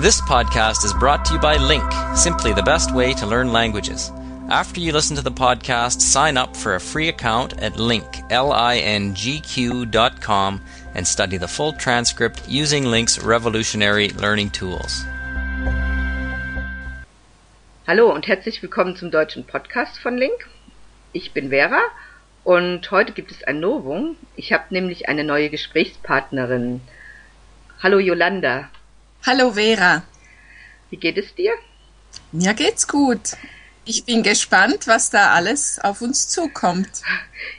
This podcast is brought to you by Link, simply the best way to learn languages. After you listen to the podcast, sign up for a free account at link, L-I-N-G-Q dot and study the full transcript using Link's revolutionary learning tools. Hallo und herzlich willkommen zum deutschen Podcast von Link. Ich bin Vera und heute gibt es ein Novum. Ich habe nämlich eine neue Gesprächspartnerin. Hallo Yolanda. Hallo Vera. Wie geht es dir? Mir geht's gut. Ich bin gespannt, was da alles auf uns zukommt.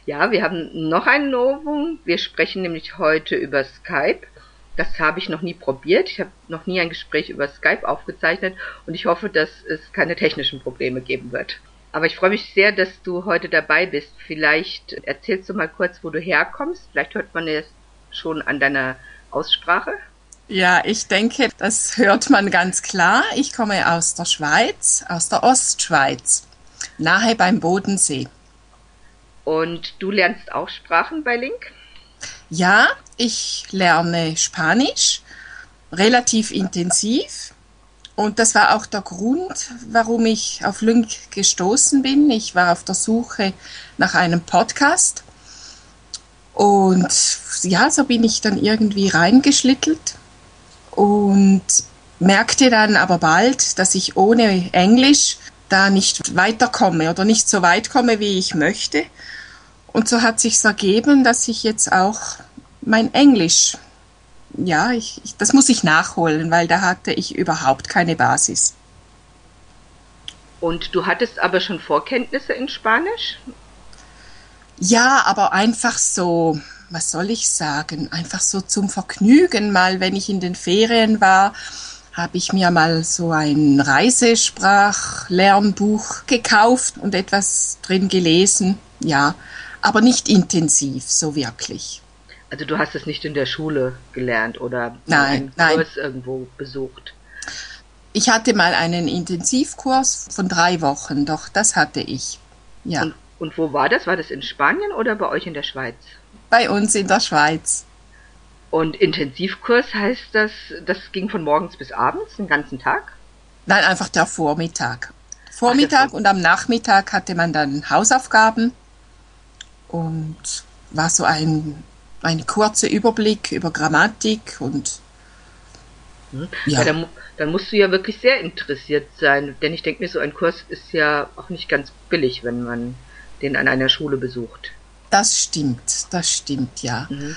Ja, wir haben noch ein Novum. Wir sprechen nämlich heute über Skype. Das habe ich noch nie probiert. Ich habe noch nie ein Gespräch über Skype aufgezeichnet und ich hoffe, dass es keine technischen Probleme geben wird. Aber ich freue mich sehr, dass du heute dabei bist. Vielleicht erzählst du mal kurz, wo du herkommst. Vielleicht hört man es schon an deiner Aussprache. Ja, ich denke, das hört man ganz klar. Ich komme aus der Schweiz, aus der Ostschweiz, nahe beim Bodensee. Und du lernst auch Sprachen bei Link? Ja, ich lerne Spanisch relativ intensiv. Und das war auch der Grund, warum ich auf Link gestoßen bin. Ich war auf der Suche nach einem Podcast. Und ja, so bin ich dann irgendwie reingeschlittelt und merkte dann aber bald, dass ich ohne Englisch da nicht weiterkomme oder nicht so weit komme, wie ich möchte. Und so hat sich ergeben, dass ich jetzt auch mein Englisch, ja, ich, ich, das muss ich nachholen, weil da hatte ich überhaupt keine Basis. Und du hattest aber schon Vorkenntnisse in Spanisch? Ja, aber einfach so, was soll ich sagen, einfach so zum Vergnügen. Mal, wenn ich in den Ferien war, habe ich mir mal so ein Reisesprachlernbuch gekauft und etwas drin gelesen. Ja, aber nicht intensiv, so wirklich. Also du hast es nicht in der Schule gelernt oder nein, einen Kurs nein. irgendwo besucht? Ich hatte mal einen Intensivkurs von drei Wochen, doch das hatte ich. Ja. Und, und wo war das? War das in Spanien oder bei euch in der Schweiz? Bei uns in der Schweiz. Und Intensivkurs heißt das, das ging von morgens bis abends, den ganzen Tag? Nein, einfach der Vormittag. Vormittag Ach, und am Nachmittag hatte man dann Hausaufgaben und war so ein, ein kurzer Überblick über Grammatik und hm. ja. ja dann, dann, musst du ja wirklich sehr interessiert sein, denn ich denke mir, so ein Kurs ist ja auch nicht ganz billig, wenn man den an einer Schule besucht. Das stimmt, das stimmt, ja. Mhm.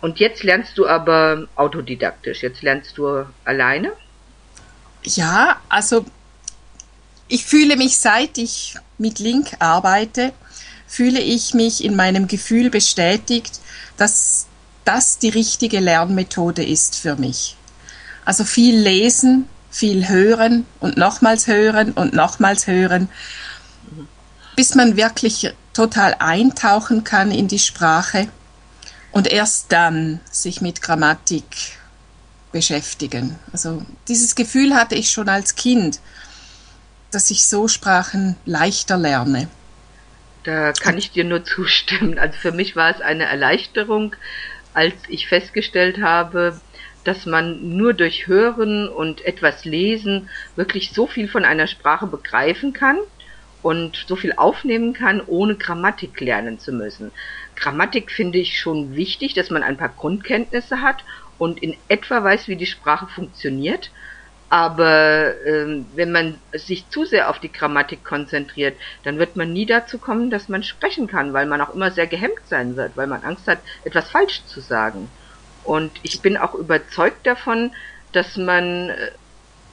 Und jetzt lernst du aber autodidaktisch, jetzt lernst du alleine? Ja, also ich fühle mich, seit ich mit Link arbeite, fühle ich mich in meinem Gefühl bestätigt, dass das die richtige Lernmethode ist für mich. Also viel lesen, viel hören und nochmals hören und nochmals hören, bis man wirklich total eintauchen kann in die Sprache und erst dann sich mit Grammatik beschäftigen. Also dieses Gefühl hatte ich schon als Kind, dass ich so Sprachen leichter lerne. Da kann ich dir nur zustimmen. Also für mich war es eine Erleichterung, als ich festgestellt habe, dass man nur durch Hören und etwas Lesen wirklich so viel von einer Sprache begreifen kann und so viel aufnehmen kann, ohne Grammatik lernen zu müssen. Grammatik finde ich schon wichtig, dass man ein paar Grundkenntnisse hat und in etwa weiß, wie die Sprache funktioniert. Aber ähm, wenn man sich zu sehr auf die Grammatik konzentriert, dann wird man nie dazu kommen, dass man sprechen kann, weil man auch immer sehr gehemmt sein wird, weil man Angst hat, etwas falsch zu sagen. Und ich bin auch überzeugt davon, dass man äh,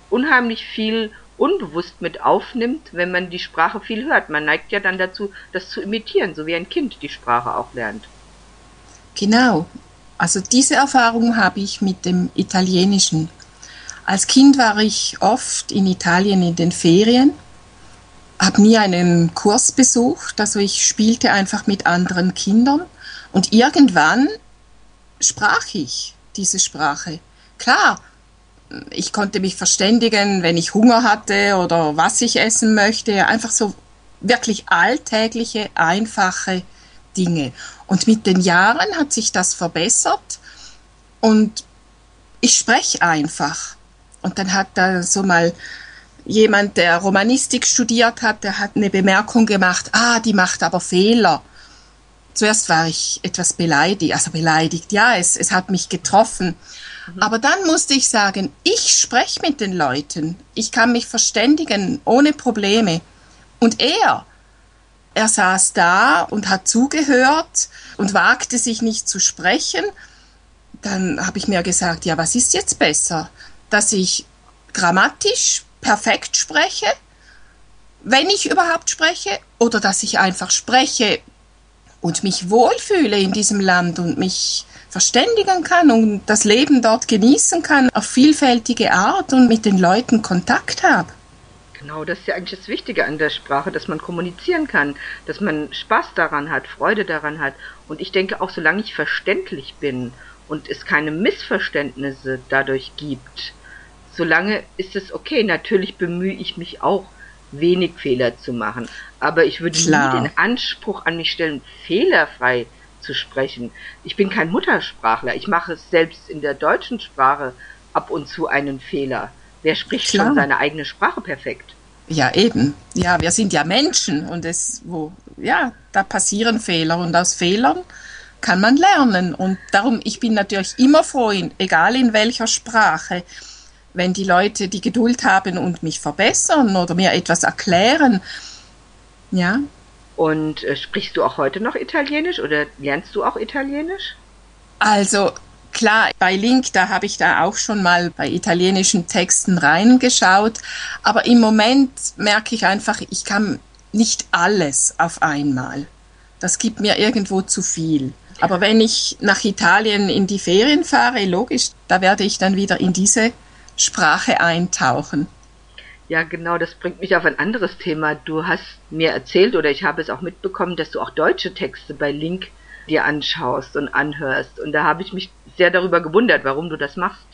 unheimlich viel unbewusst mit aufnimmt, wenn man die Sprache viel hört. Man neigt ja dann dazu, das zu imitieren, so wie ein Kind die Sprache auch lernt. Genau. Also diese Erfahrung habe ich mit dem Italienischen. Als Kind war ich oft in Italien in den Ferien, habe nie einen Kurs besucht, also ich spielte einfach mit anderen Kindern und irgendwann sprach ich diese Sprache. Klar, ich konnte mich verständigen, wenn ich Hunger hatte oder was ich essen möchte. Einfach so wirklich alltägliche, einfache Dinge. Und mit den Jahren hat sich das verbessert und ich spreche einfach. Und dann hat da so mal jemand, der Romanistik studiert hat, der hat eine Bemerkung gemacht, ah, die macht aber Fehler. Zuerst war ich etwas beleidigt, also beleidigt, ja, es, es hat mich getroffen. Mhm. Aber dann musste ich sagen, ich spreche mit den Leuten, ich kann mich verständigen ohne Probleme. Und er, er saß da und hat zugehört und wagte sich nicht zu sprechen. Dann habe ich mir gesagt, ja, was ist jetzt besser? Dass ich grammatisch perfekt spreche, wenn ich überhaupt spreche, oder dass ich einfach spreche und mich wohlfühle in diesem Land und mich verständigen kann und das Leben dort genießen kann auf vielfältige Art und mit den Leuten Kontakt habe. Genau, das ist ja eigentlich das Wichtige an der Sprache, dass man kommunizieren kann, dass man Spaß daran hat, Freude daran hat. Und ich denke auch, solange ich verständlich bin und es keine Missverständnisse dadurch gibt, solange ist es okay. Natürlich bemühe ich mich auch, wenig Fehler zu machen. Aber ich würde Klar. nie den Anspruch an mich stellen, fehlerfrei zu sprechen. Ich bin kein Muttersprachler. Ich mache es selbst in der deutschen Sprache ab und zu einen Fehler. Wer spricht Klar. schon seine eigene Sprache perfekt? Ja, eben. Ja, wir sind ja Menschen und es, wo, ja, da passieren Fehler und aus Fehlern kann man lernen. Und darum, ich bin natürlich immer froh, egal in welcher Sprache, wenn die Leute die Geduld haben und mich verbessern oder mir etwas erklären. Ja. Und äh, sprichst du auch heute noch Italienisch oder lernst du auch Italienisch? Also klar, bei Link, da habe ich da auch schon mal bei italienischen Texten reingeschaut, aber im Moment merke ich einfach, ich kann nicht alles auf einmal. Das gibt mir irgendwo zu viel. Aber wenn ich nach Italien in die Ferien fahre, logisch, da werde ich dann wieder in diese Sprache eintauchen. Ja, genau, das bringt mich auf ein anderes Thema. Du hast mir erzählt oder ich habe es auch mitbekommen, dass du auch deutsche Texte bei Link dir anschaust und anhörst. Und da habe ich mich sehr darüber gewundert, warum du das machst.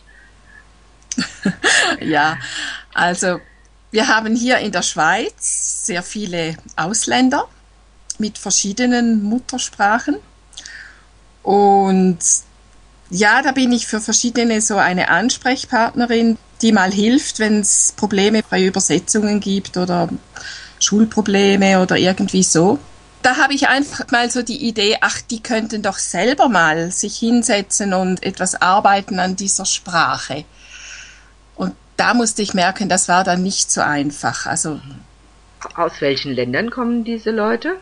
ja, also wir haben hier in der Schweiz sehr viele Ausländer mit verschiedenen Muttersprachen. Und ja, da bin ich für verschiedene so eine Ansprechpartnerin, die mal hilft, wenn es Probleme bei Übersetzungen gibt oder Schulprobleme oder irgendwie so. Da habe ich einfach mal so die Idee, ach, die könnten doch selber mal sich hinsetzen und etwas arbeiten an dieser Sprache. Und da musste ich merken, das war dann nicht so einfach. Also aus welchen Ländern kommen diese Leute?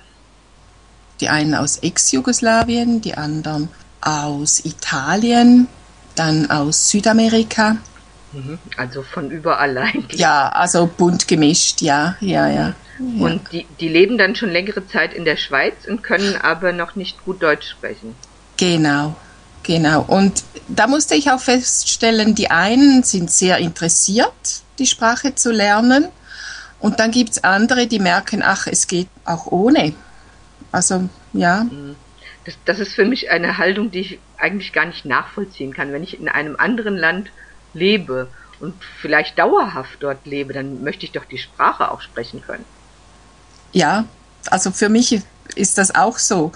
Die einen aus Ex-Jugoslawien, die anderen aus Italien, dann aus Südamerika. Mhm. Also von überall eigentlich. Ja, also bunt gemischt, ja, ja, ja. ja. Und die, die leben dann schon längere Zeit in der Schweiz und können aber noch nicht gut Deutsch sprechen. Genau, genau. Und da musste ich auch feststellen, die einen sind sehr interessiert, die Sprache zu lernen. Und dann gibt es andere, die merken, ach, es geht auch ohne. Also, ja. Mhm das, das ist für mich eine Haltung, die ich eigentlich gar nicht nachvollziehen kann. Wenn ich in einem anderen Land lebe und vielleicht dauerhaft dort lebe, dann möchte ich doch die Sprache auch sprechen können. Ja, also für mich ist das auch so.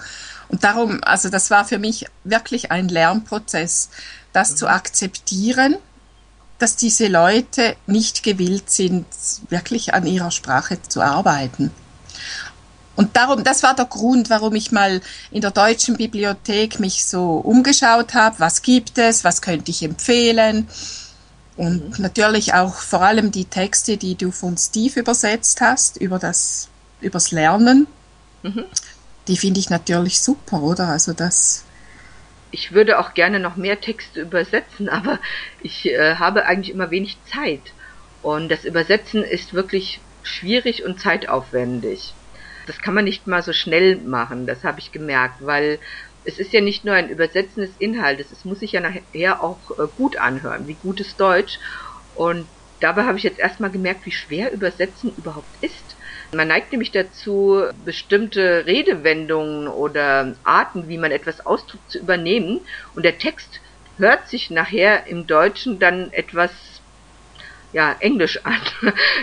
Und darum, also das war für mich wirklich ein Lernprozess, das mhm. zu akzeptieren, dass diese Leute nicht gewillt sind, wirklich an ihrer Sprache zu arbeiten. Und darum, das war der Grund, warum ich mal in der deutschen Bibliothek mich so umgeschaut habe. Was gibt es? Was könnte ich empfehlen? Und mhm. natürlich auch vor allem die Texte, die du von Steve übersetzt hast, über das, übers Lernen. Mhm. Die finde ich natürlich super, oder? Also das. Ich würde auch gerne noch mehr Texte übersetzen, aber ich äh, habe eigentlich immer wenig Zeit. Und das Übersetzen ist wirklich schwierig und zeitaufwendig das kann man nicht mal so schnell machen, das habe ich gemerkt, weil es ist ja nicht nur ein Übersetzen des Inhaltes, es muss sich ja nachher auch äh, gut anhören, wie gutes Deutsch. Und dabei habe ich jetzt erstmal gemerkt, wie schwer Übersetzen überhaupt ist. Man neigt nämlich dazu, bestimmte Redewendungen oder Arten, wie man etwas ausdrückt, zu übernehmen. Und der Text hört sich nachher im Deutschen dann etwas ja, Englisch an.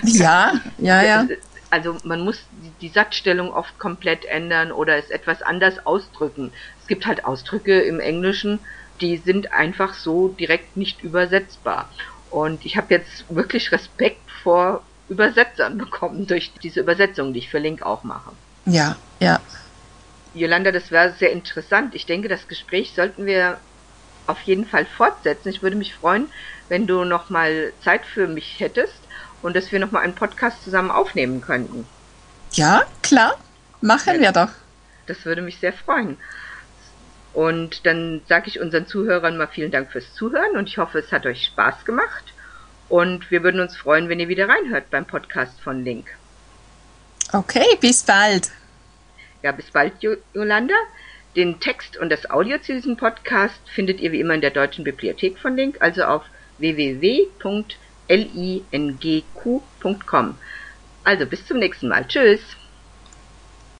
Ja, ja, ja also man muss die, Satzstellung oft komplett ändern oder es etwas anders ausdrücken. Es gibt halt Ausdrücke im Englischen, die sind einfach so direkt nicht übersetzbar. Und ich habe jetzt wirklich Respekt vor Übersetzern bekommen durch diese Übersetzung, die ich für Link auch mache. Ja, ja. Jolanda, das war sehr interessant. Ich denke, das Gespräch sollten wir auf jeden Fall fortsetzen. Ich würde mich freuen, wenn du noch mal Zeit für mich hättest und dass wir noch mal einen Podcast zusammen aufnehmen könnten. Ja, klar. Machen ja, wir doch. Das würde mich sehr freuen. Und dann sage ich unseren Zuhörern mal vielen Dank fürs Zuhören und ich hoffe, es hat euch Spaß gemacht. Und wir würden uns freuen, wenn ihr wieder reinhört beim Podcast von Link. Okay, bis bald. Ja, bis bald, Jolanda. Den Text und das Audio zu diesem Podcast findet ihr wie immer in der Deutschen Bibliothek von Link, also auf www.lingq.com. Also bis zum nächsten Mal. Tschüss.